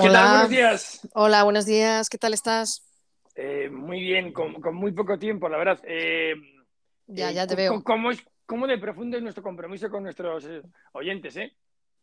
¿Qué tal? Buenos días. Hola, buenos días. ¿Qué tal estás? Eh, muy bien, con, muy poco tiempo, la verdad. Eh, ya, ya te veo. ¿Cómo de profundo es nuestro compromiso con nuestros eh, oyentes, eh?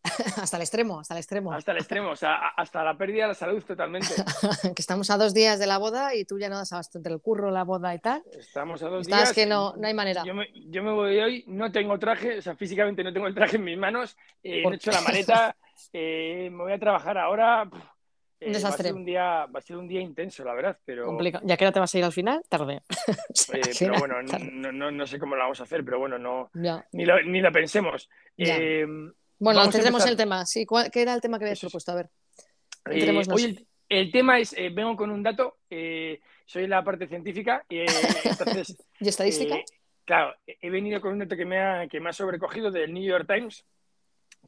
hasta el extremo, hasta el extremo. Hasta el extremo, o sea, hasta la pérdida de la salud totalmente. que estamos a dos días de la boda y tú ya no das abasto entre el curro, la boda y tal. Estamos a dos Estás días. que no, no hay manera. Yo me, yo me, voy hoy, no tengo traje, o sea, físicamente no tengo el traje en mis manos, eh, he hecho la maleta, eh, me voy a trabajar ahora. Un desastre. Va a, ser un día, va a ser un día intenso, la verdad, pero... ¿Ya que ahora te vas a ir al final? Tarde. pero bueno, no, no, no, sé cómo lo vamos a hacer, pero bueno, no, ni, lo, ni lo pensemos. Eh, bueno, tendremos el tema. Sí, ¿Qué era el tema que habías propuesto? A ver. Eh, hoy el, tema es, eh, vengo con un dato, eh, soy la parte científica. Entonces, ¿Y estadística? claro, he venido con un dato que me, ha, que me ha sobrecogido del New York Times,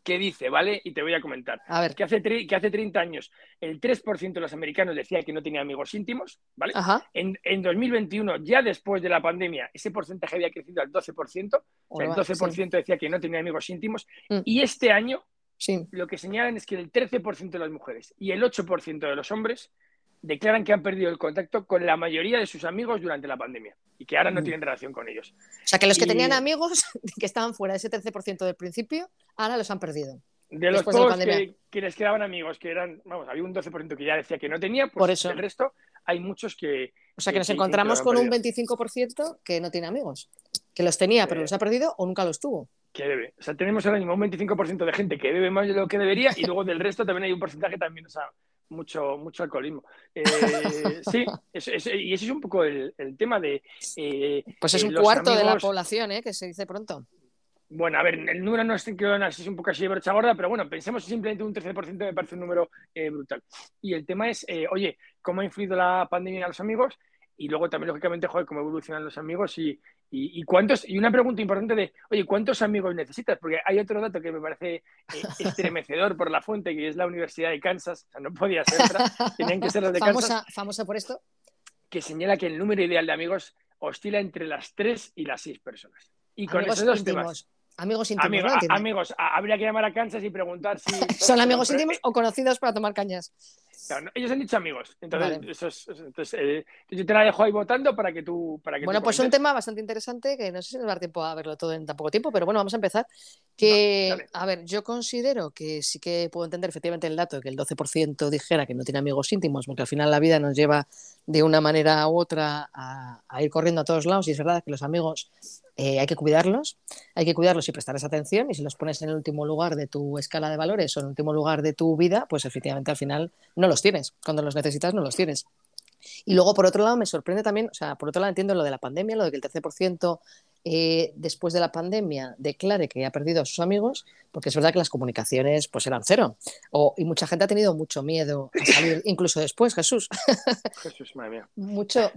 ¿Qué dice, ¿vale? Y te voy a comentar. A ver. Que hace, que hace 30 años el 3% de los americanos decía que no tenía amigos íntimos, ¿vale? En, en, 2021, ya después de la pandemia, ese porcentaje había crecido al 12%, o sea, el 12% decía que no tenía amigos íntimos, mm. y este año sí. lo que señalan es que el 13% de las mujeres y el 8% de los hombres declaran que han perdido el contacto con la mayoría de sus amigos durante la pandemia y que ahora no tienen relación con ellos. O sea, que los que tenían amigos que estaban fuera de ese 13% del principio, ahora los han perdido. De los pocos que, les quedaban amigos, que eran, vamos, había un 12% que ya decía que no tenía, pues Por eso. el resto hay muchos que... O sea, que, nos encontramos con un 25% que no tiene amigos, que los tenía, pero los ha perdido o nunca los tuvo. Que debe. O sea, tenemos ahora mismo un 25% de gente que debe más de lo que debería y luego del resto también hay un porcentaje que también, o sea, mucho, mucho alcoholismo. Eh, sí, y ese es un poco el, tema de... Eh, pues es un cuarto de la población, ¿eh? que se dice pronto. Bueno, a ver, el número no es, es un poco así de brocha gorda, pero bueno, pensemos simplemente un 13% me parece un número brutal. Y el tema es, oye, ¿cómo ha influido la pandemia a los amigos? Y luego también, lógicamente, joder, cómo evolucionan los amigos y, y, cuántos, y una pregunta importante de, oye, ¿cuántos amigos necesitas? Porque hay otro dato que me parece eh, estremecedor por la fuente, que es la Universidad de Kansas, o sea, no podía ser otra, tenían que ser los de Kansas. ¿Famosa por esto? Que señala que el número ideal de amigos oscila entre las tres y las seis personas. Y con esos dos temas. Amigos íntimos. amigos, habría que llamar a Kansas y preguntar si. ¿Son amigos íntimos o conocidos para tomar cañas? ellos han dicho amigos. Entonces, eh, yo te la dejo ahí votando para que tú. Para que bueno, pues un tema bastante interesante que no sé si nos va a dar tiempo a verlo todo en tan poco tiempo, pero bueno, vamos a empezar. Que, a ver, yo considero que sí que puedo entender efectivamente el dato de que el 12% dijera que no tiene amigos íntimos, porque al final la vida nos lleva de una manera u otra a, a ir corriendo a todos lados y es verdad que los amigos eh, hay que cuidarlos, hay que cuidarlos y prestarles atención y si los pones en el último lugar de tu escala de valores o en el último lugar de tu vida, pues efectivamente al final no los tienes. Cuando los necesitas no los tienes. Y luego, por otro lado, me sorprende también, o sea, por otro lado entiendo lo de la pandemia, lo de que el 13% eh, después de la pandemia declare que ha perdido a sus amigos, porque es verdad que las comunicaciones pues eran cero. O, y mucha gente ha tenido mucho miedo a salir, incluso después, Jesús. Jesús, madre mía. Mucho,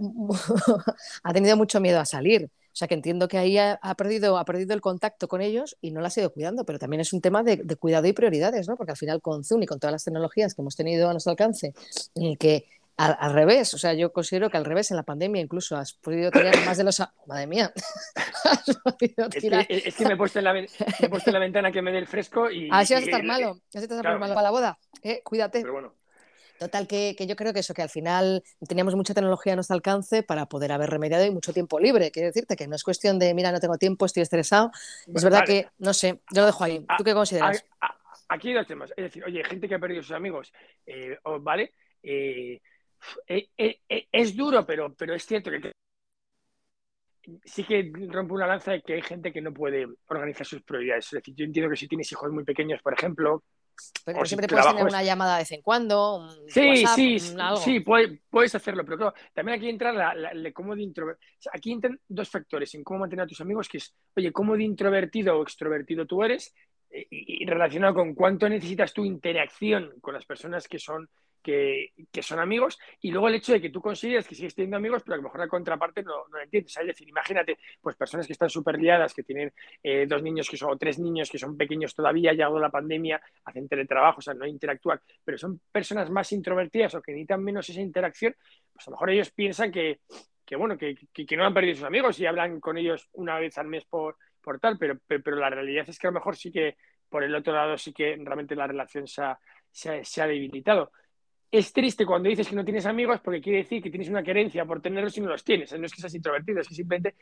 ha tenido mucho miedo a salir. O sea que entiendo que ahí ha, perdido, ha perdido el contacto con ellos y no la ha ido cuidando, pero también es un tema de, cuidado y prioridades, ¿no? Porque al final con Zoom y con todas las tecnologías que hemos tenido a nuestro alcance, en el que al, revés, o sea, yo considero que al revés en la pandemia incluso has podido tirar más de los... Madre mía. es, que, me he puesto, en la, la ventana que me dé el fresco y... Ah, sí vas a estar malo, vas a estar malo para la boda. Eh, cuídate. Pero bueno. Total, que, yo creo que eso, que al final teníamos mucha tecnología a nuestro alcance para poder haber remediado y mucho tiempo libre. Quiero decirte que no es cuestión de, mira, no tengo tiempo, estoy estresado. es verdad que, no sé, yo lo dejo ahí. ¿Tú qué consideras? aquí hay dos temas. Es decir, oye, gente que ha perdido sus amigos, eh, ¿vale? Eh, eh, es duro, pero, pero es cierto que sí que rompe una lanza de que hay gente que no puede organizar sus prioridades. Es decir, yo entiendo que si tienes hijos muy pequeños, por ejemplo, pero siempre puedes tener una llamada de vez en cuando. sí, sí, sí, puedes, hacerlo, pero claro, también aquí entra la, la, cómo de introvertido. aquí entran dos factores en cómo mantener a tus amigos, que es, oye, cómo de introvertido o extrovertido tú eres, eh, y relacionado con cuánto necesitas tu interacción con las personas que son que, son amigos, y luego el hecho de que tú consideres que sigues teniendo amigos, pero a lo mejor la contraparte no, no lo entiendes. Es decir, imagínate, pues personas que están súper liadas, que tienen eh, dos niños que son, o tres niños que son pequeños todavía, ha llegado la pandemia, hacen teletrabajo, o sea, no interactúan, pero son personas más introvertidas o que necesitan menos esa interacción, pues a lo mejor ellos piensan que, que bueno, que, que, no han perdido sus amigos y hablan con ellos una vez al mes por, por tal, pero, pero, la realidad es que a lo mejor sí que por el otro lado sí que realmente la relación se se ha debilitado. Es triste cuando dices que no tienes amigos porque quiere decir que tienes una querencia por tenerlos y no los tienes. No es que seas introvertido, es que simplemente...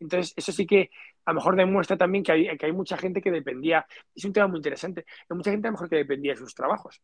Entonces, eso sí que a lo mejor demuestra también que hay, que hay mucha gente que dependía... Es un tema muy interesante. Hay mucha gente a lo mejor que dependía de sus trabajos.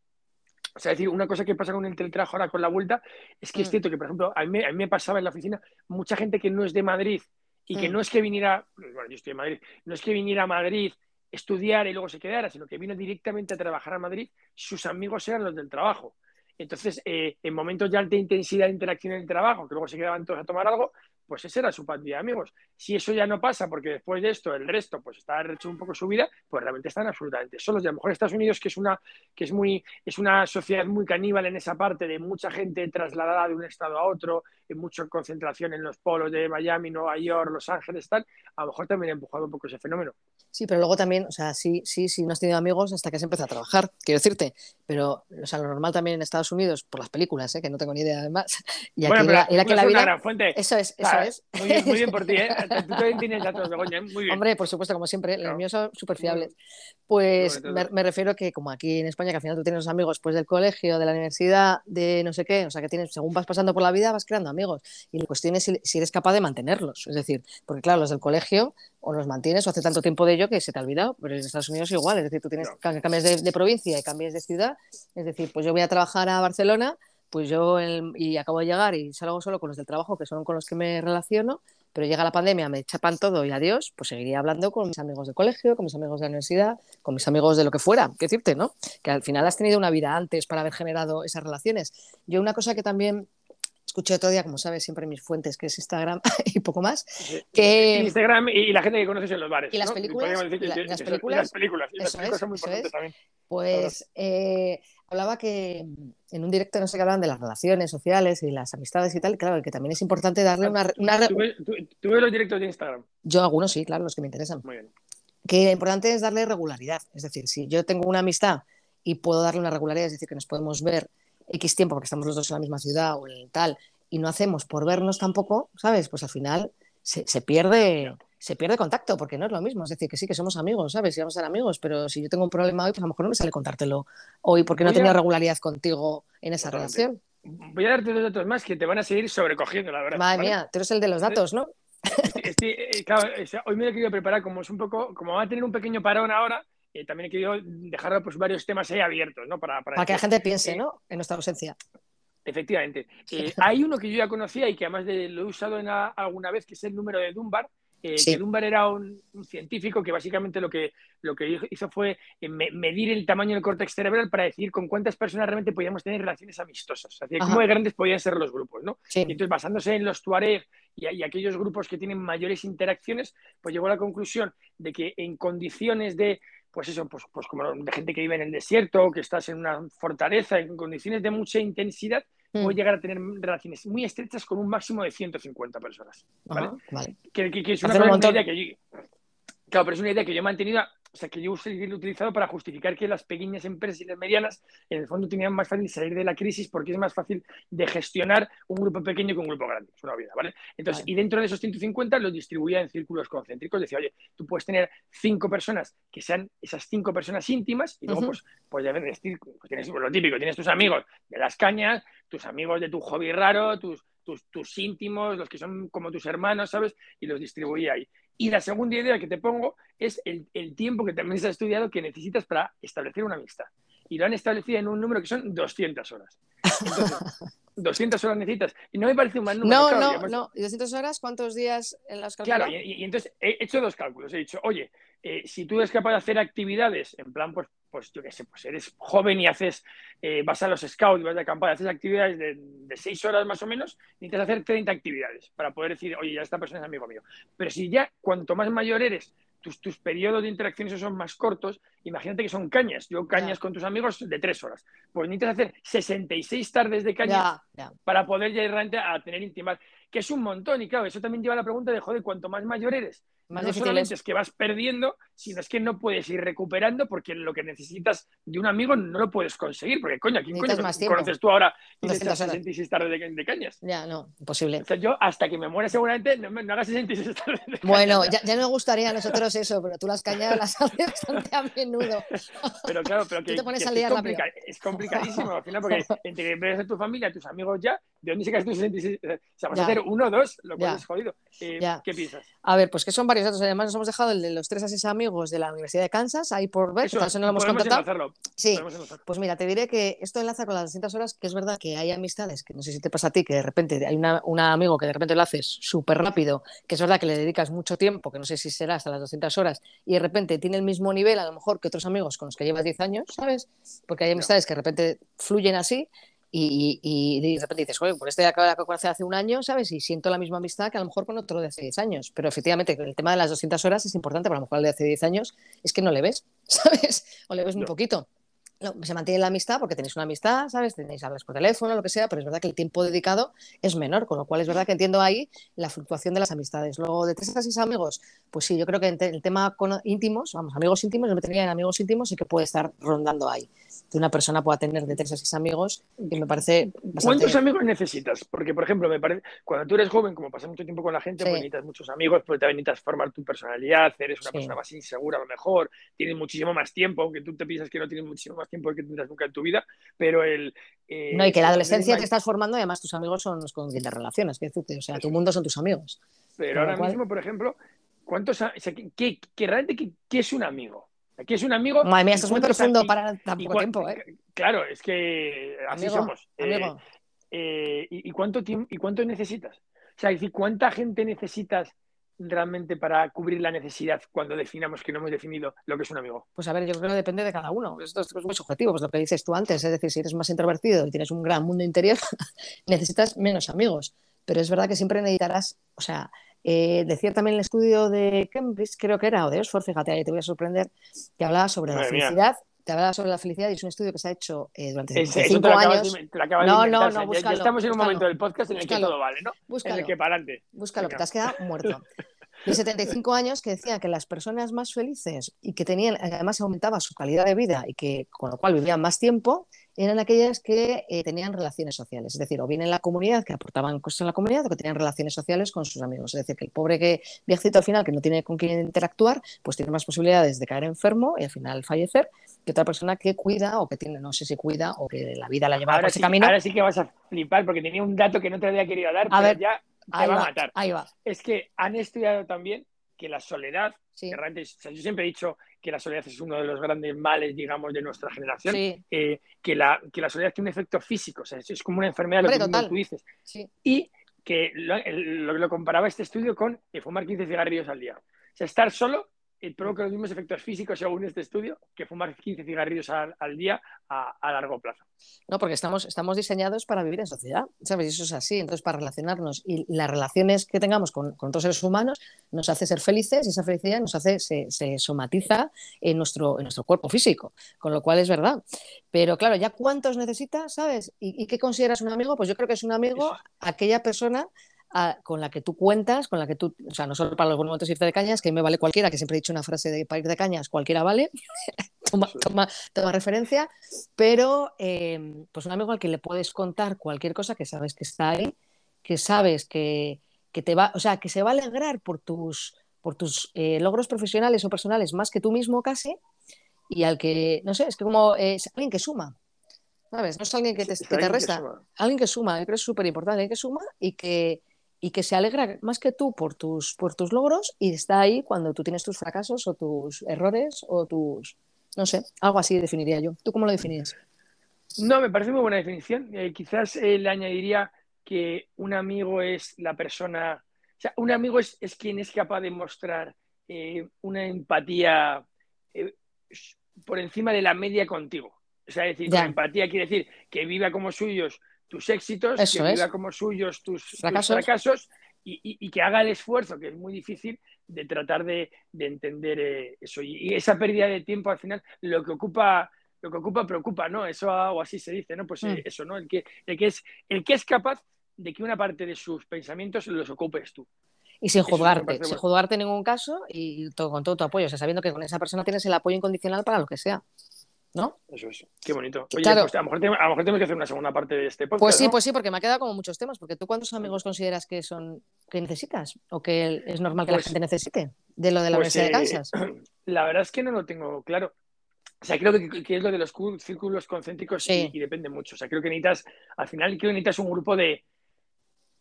O sea, es decir, una cosa que pasa con el teletrabajo ahora con la vuelta es que es mm. cierto que, por ejemplo, a mí, a mí me pasaba en la oficina mucha gente que no es de Madrid y que mm. no es que viniera, bueno, yo estoy en Madrid, no es que viniera a Madrid estudiar y luego se quedara, sino que vino directamente a trabajar a Madrid, sus amigos eran los del trabajo. Entonces, eh, en momentos de alta intensidad de interacción en el trabajo, que luego se quedaban todos a tomar algo, pues ese era su de amigos. Si eso ya no pasa, porque después de esto el resto pues está hecho un poco su vida, pues realmente están absolutamente solos. Y a lo mejor Estados Unidos, que es una, que es muy, es una sociedad muy caníbal en esa parte, de mucha gente trasladada de un estado a otro, en mucha concentración en los polos de Miami, Nueva York, Los Ángeles, tal, a lo mejor también ha empujado un poco ese fenómeno. Sí, pero luego también, o sea, sí, sí, sí, no has tenido amigos hasta que has empezado a trabajar, quiero decirte. Pero, o sea, lo normal también en Estados Unidos, por las películas, ¿eh? que no tengo ni idea además. Y aquí bueno, la, que la vida. Eso es, eso es. Muy bien, muy bien por ti, ¿eh? Tú también tienes datos, Begoña, ¿eh? muy bien. Hombre, por supuesto, como siempre, los míos son súper fiables. Pues me, refiero que, como aquí en España, que al final tú tienes los amigos pues, del colegio, de la universidad, de no sé qué, o sea, que tienes, según vas pasando por la vida, vas creando amigos. Y la cuestión es si eres capaz de mantenerlos. Es decir, porque claro, los del colegio o los mantienes o hace tanto tiempo de ello que se te ha olvidado, pero en Estados Unidos igual, es decir, tú tienes cambias de, provincia y cambias de ciudad, es decir, pues yo voy a trabajar a Barcelona, pues yo y acabo de llegar y salgo solo con los del trabajo, que son con los que me relaciono, pero llega la pandemia, me chapan todo y adiós, pues seguiría hablando con mis amigos de colegio, con mis amigos de la universidad, con mis amigos de lo que fuera, qué decirte, ¿no? Que al final has tenido una vida antes para haber generado esas relaciones. Yo una cosa que también escuché otro día, como sabes, siempre mis fuentes, que es Instagram y poco más. Que... Instagram y la gente que conoces en los bares. Y las películas. Y, las películas. las películas. Y las películas son muy importantes también. Pues eh, hablaba que en un directo no sé qué hablaban de las relaciones sociales y las amistades y tal, claro, que también es importante darle una... una... ¿Tú, ves, los directos de Instagram? Yo algunos sí, claro, los que me interesan. Muy bien. Que lo importante es darle regularidad. Es decir, si yo tengo una amistad y puedo darle una regularidad, es decir, que nos podemos ver X tiempo porque estamos los dos en la misma ciudad o en tal, y no hacemos por vernos tampoco, ¿sabes? Pues al final se, pierde se pierde contacto, porque no es lo mismo. Es decir, que sí que somos amigos, ¿sabes? Y vamos a ser amigos, pero si yo tengo un problema hoy, pues a lo mejor no me sale contártelo hoy porque no tenido regularidad contigo en esa relación. Voy a darte dos datos más que te van a seguir sobrecogiendo, la verdad. Madre mía, tú eres el de los datos, ¿no? Eh, claro, hoy me he querido preparar como es un poco, como va a tener un pequeño parón ahora, eh, también he querido dejar pues, varios temas ahí abiertos, ¿no? Para, para, que la gente piense, eh, ¿no? En nuestra ausencia. Efectivamente. Eh, hay uno que yo ya conocía y que además de, lo he usado en alguna vez, que es el número de Dunbar. que Dunbar era un, científico que básicamente lo que, lo que hizo fue medir el tamaño del córtex cerebral para decir con cuántas personas realmente podíamos tener relaciones amistosas. O sea, cómo de grandes podían ser los grupos. ¿no? Y entonces, basándose en los Tuareg y, y, aquellos grupos que tienen mayores interacciones, pues llegó a la conclusión de que en condiciones de pues eso, pues, pues como de gente que vive en el desierto, que estás en una fortaleza, en condiciones de mucha intensidad, mm. puede llegar a tener relaciones muy estrechas con un máximo de 150 personas. ¿vale? Que, es una, idea que yo, claro, pero es una idea que yo he mantenido o sea, que yo he utilizado para justificar que las pequeñas empresas y las medianas, en el fondo, tenían más fácil salir de la crisis porque es más fácil de gestionar un grupo pequeño que un grupo grande. Es una vida, ¿vale? Entonces, y dentro de esos 150 los distribuía en círculos concéntricos. Decía, oye, tú puedes tener cinco personas que sean esas cinco personas íntimas y luego, pues, pues, decir, pues tienes lo típico, tienes tus amigos de las cañas, tus amigos de tu hobby raro, tus, tus, tus, íntimos, los que son como tus hermanos, ¿sabes? Y los distribuía ahí. Y la segunda idea que te pongo es el, tiempo que también se ha estudiado que necesitas para establecer una amistad. Y lo han establecido en un número que son 200 horas. Entonces, 200 horas necesitas. Y no me parece un mal número. No, no, no. ¿Y 200 horas cuántos días en las Claro, y, entonces he hecho dos cálculos. He dicho, oye, eh, si tú eres capaz de hacer actividades, en plan, pues, pues yo qué sé, pues eres joven y haces, eh, vas a los scouts, vas de acampada, haces actividades de, de, seis horas más o menos, necesitas hacer 30 actividades para poder decir, oye, ya esta persona es amigo mío. Pero si ya, cuanto más mayor eres, tus, tus periodos de interacciones son más cortos, imagínate que son cañas. Yo cañas con tus amigos de tres horas. Pues necesitas hacer 66 tardes de cañas para poder llegar a tener intimidad, que es un montón. Y claro, eso también lleva a la pregunta de, joder, cuanto más mayor eres, no solamente es que vas perdiendo, sino es que no puedes ir recuperando porque lo que necesitas de un amigo no lo puedes conseguir. Porque, coño, ¿quién coño conoces tú ahora y 66 tardes de, cañas? Ya, no, imposible. O sea, yo hasta que me muera seguramente no, no hagas 66 tardes de cañas. Bueno, ya, ya nos gustaría a nosotros eso, pero tú las cañas las haces bastante a menudo. Pero claro, pero que, es, complicadísimo al final porque entre ves a tu familia, a tus amigos ya, ¿de dónde sacas tus 66? O sea, vas a hacer uno o dos, lo cual es jodido. Eh, ¿Qué piensas? A ver, pues que son varios datos. Además, nos hemos dejado el de los tres a seis amigos de la Universidad de Kansas, ahí por ver, eso, no lo hemos contado. Sí, pues mira, te diré que esto enlaza con las distintas horas, que es verdad que hay amistades, que no sé si te pasa a ti, que de repente hay un amigo que de repente lo haces súper rápido, que es verdad que le dedicas mucho tiempo, que no sé si será hasta las 200 horas, y de repente tiene el mismo nivel, a lo mejor, que otros amigos con los que llevas 10 años, ¿sabes? Porque hay amistades que de repente fluyen así y, de repente dices, oye, por este de acabo de conocer hace un año, ¿sabes? Y siento la misma amistad que a lo mejor con otro de hace 10 años. Pero efectivamente, el tema de las 200 horas es importante, pero a lo mejor el de hace 10 años es que no le ves, ¿sabes? O le ves muy poquito se mantiene la amistad porque tenéis una amistad, ¿sabes? Tenéis hablas por teléfono, lo que sea, pero es verdad que el tiempo dedicado es menor, con lo cual es verdad que entiendo ahí la fluctuación de las amistades. Luego, de tres a seis amigos, pues sí, yo creo que el tema con íntimos, vamos, amigos íntimos, yo me tenía en amigos íntimos y que puede estar rondando ahí. Que una persona pueda tener de tres a seis amigos, y me parece. ¿Cuántos amigos necesitas? Porque, por ejemplo, me parece, cuando tú eres joven, como pasas mucho tiempo con la gente, pues necesitas muchos amigos, porque también necesitas formar tu personalidad, eres una persona más insegura a lo mejor, tienes muchísimo más tiempo, aunque tú te piensas que no tienes muchísimo más tiempo que tendrás nunca en tu vida, pero el... Eh, no, y que la adolescencia te estás formando y además tus amigos son los con quien te relacionas, que, o sea, tu mundo son tus amigos. Pero ahora mismo, por ejemplo, ¿cuántos, o sea, ¿qué, realmente qué, es un amigo? ¿Qué es un amigo? Madre mía, esto es muy profundo para tan poco tiempo, ¿eh? Claro, es que así somos. Eh, eh, y, cuánto tiempo, ¿Y cuánto necesitas? O sea, es decir, ¿cuánta gente necesitas realmente para cubrir la necesidad cuando definamos que no hemos definido lo que es un amigo? Pues a ver, yo creo que depende de cada uno. Esto es muy subjetivo, pues lo que dices tú antes, es decir, si eres más introvertido y tienes un gran mundo interior, necesitas menos amigos. Pero es verdad que siempre necesitarás, o sea, eh, decía también el estudio de Cambridge, creo que era, o de Oxford, fíjate, ahí te voy a sorprender, que hablaba sobre la felicidad te hablaba sobre la felicidad y es un estudio que se ha hecho eh, durante cinco años. no, no, no, ya, estamos en un momento del podcast en el que todo vale, ¿no? en el que para adelante. Búscalo, que te has quedado muerto. De 75 años que decía que las personas más felices y que tenían, además aumentaba su calidad de vida y que con lo cual vivían más tiempo, eran aquellas que eh, tenían relaciones sociales, es decir, o bien en la comunidad, que aportaban cosas en la comunidad, o que tenían relaciones sociales con sus amigos. Es decir, que el pobre que al final, que no tiene con quién interactuar, pues tiene más posibilidades de caer enfermo y al final fallecer que otra persona que cuida o que tiene, no sé si cuida o que la vida la lleva por ese camino. Ahora sí que vas a flipar porque tenía un dato que no te había querido dar, pero ya te va, a matar. Ahí va. Es que han estudiado también que la soledad, yo siempre he dicho que la soledad es uno de los grandes males, digamos, de nuestra generación, eh, que, la, que la soledad tiene un efecto físico, o sea, es, como una enfermedad, lo que tú dices. Y que lo, lo, comparaba este estudio con eh, fumar 15 cigarrillos al día. O sea, estar solo provoca los mismos efectos físicos, según este estudio, que fumar 15 cigarrillos al, día a, largo plazo. No, porque estamos, estamos diseñados para vivir en sociedad, ¿sabes? Y eso es así, entonces para relacionarnos. Y las relaciones que tengamos con, con otros seres humanos nos hace ser felices y esa felicidad nos hace, se, somatiza en nuestro, en nuestro cuerpo físico, con lo cual es verdad. Pero claro, ya cuántos necesitas, ¿sabes? ¿Y, qué consideras un amigo? Pues yo creo que es un amigo aquella persona con la que tú cuentas, con la que tú, o sea, no solo para los buenos momentos irte de cañas, que me vale cualquiera, que siempre he dicho una frase de para ir de cañas, cualquiera vale, toma, toma, referencia, pero em, pues un amigo al que le puedes contar cualquier cosa que sabes que está ahí, que sabes que, que te va, o sea, que se va a alegrar por tus, por tus eh, logros profesionales o personales más que tú mismo casi, y al que, no sé, es que como es alguien que suma, ¿sabes? No es alguien que te, que te resta, alguien que suma, yo creo que es súper importante, alguien que suma y que, y que se alegra más que tú por tus, por tus logros y está ahí cuando tú tienes tus fracasos o tus errores o tus, no sé, algo así definiría yo. ¿Tú cómo lo definirías? No, me parece muy buena definición. Eh, quizás eh, le añadiría que un amigo es la persona, o sea, un amigo es, es quien es capaz de mostrar eh, una empatía por encima de la media contigo. O sea, decir, empatía quiere decir que viva como suyos tus éxitos, que viva como suyos tus fracasos, y, que haga el esfuerzo, que es muy difícil, de tratar de, entender eh, eso. Y, esa pérdida de tiempo al final, lo que ocupa, lo que ocupa preocupa, ¿no? Eso o así se dice, ¿no? Pues eh, mm. eso, ¿no? El que, el, que es, el que es capaz de que una parte de sus pensamientos los ocupes tú. Y sin juzgarte, sin juzgarte en ningún caso y todo, con todo tu apoyo, o sea, sabiendo que con esa persona tienes el apoyo incondicional para lo que sea. ¿No? Eso es. Qué bonito. Oye, pues a, lo mejor tenemos que hacer una segunda parte de este podcast. Pues sí, pues sí, porque me ha quedado como muchos temas. Porque tú, ¿cuántos amigos consideras que son que necesitas? ¿O que es normal que la pues gente necesite? De lo de la pues, Universidad de eh, Kansas. La verdad es que no lo tengo claro. O sea, creo que, es lo de los círculos concéntricos y, depende mucho. O sea, creo que necesitas, al final, creo que necesitas un grupo de,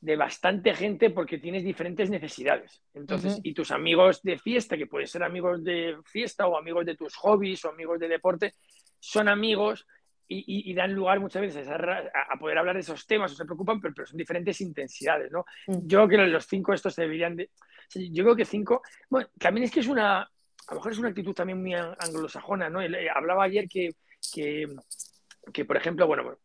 de bastante gente porque tienes diferentes necesidades. Entonces, y tus amigos de fiesta, que pueden ser amigos de fiesta o amigos de tus hobbies o amigos de deporte, son amigos y, dan lugar muchas veces a, poder hablar de esos temas o se preocupan, pero, pero son diferentes intensidades, ¿no? Mm. Yo creo que los cinco estos deberían de... Yo creo que cinco... Bueno, también es que es una a lo mejor es una actitud también muy anglosajona, ¿no? Eh, hablaba ayer que, que, por ejemplo, bueno,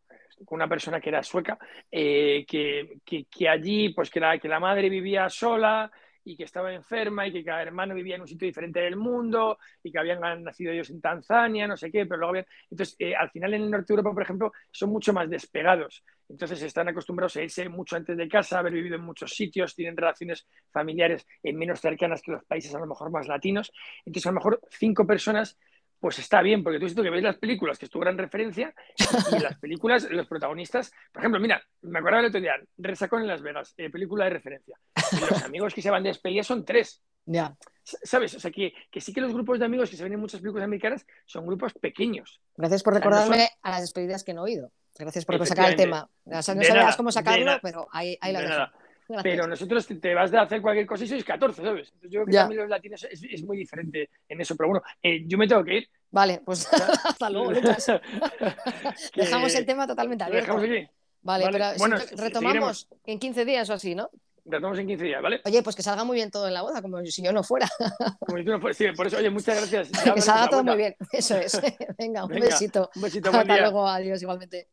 con una persona que era sueca, eh, que, que, allí, pues que la, que la madre vivía sola y que estaba enferma y que cada hermano vivía en un sitio diferente del mundo y que habían nacido ellos en Tanzania, no sé qué, pero luego habían... Entonces, eh, al final en el norte de Europa, por ejemplo, son mucho más despegados. Entonces están acostumbrados a irse mucho antes de casa, haber vivido en muchos sitios, tienen relaciones familiares menos cercanas que los países a lo mejor más latinos. Entonces, a lo mejor cinco personas pues está bien, porque tú has que ves las películas, que es tu gran referencia, y en las películas, los protagonistas, por ejemplo, mira, me acuerdo del otro día, Resacón en Las Vegas, eh, película de referencia. los amigos que se van de despedida son tres. Ya. ¿Sabes? O sea, que, sí que los grupos de amigos que se ven en muchas películas americanas son grupos pequeños. Gracias por recordarme a las despedidas que no he oído. Gracias por sacar el tema. no sabías cómo sacarlo, pero ahí, ahí la dejo. Pero nosotros te vas a hacer cualquier cosa y sois 14, ¿sabes? Entonces yo creo que también los latinos es, muy diferente en eso. Pero bueno, eh, yo me tengo que ir. Vale, pues hasta luego, Lucas. Dejamos el tema totalmente abierto. Dejamos aquí. Vale, pero retomamos en 15 días o así, ¿no? Retomamos en 15 días, ¿vale? Oye, pues que salga muy bien todo en la boda, como si yo no fuera. Como si tú no fueras, sí, por eso, oye, muchas gracias. que salga todo muy bien, eso es. Venga, un besito. Un besito, Hasta luego, adiós igualmente.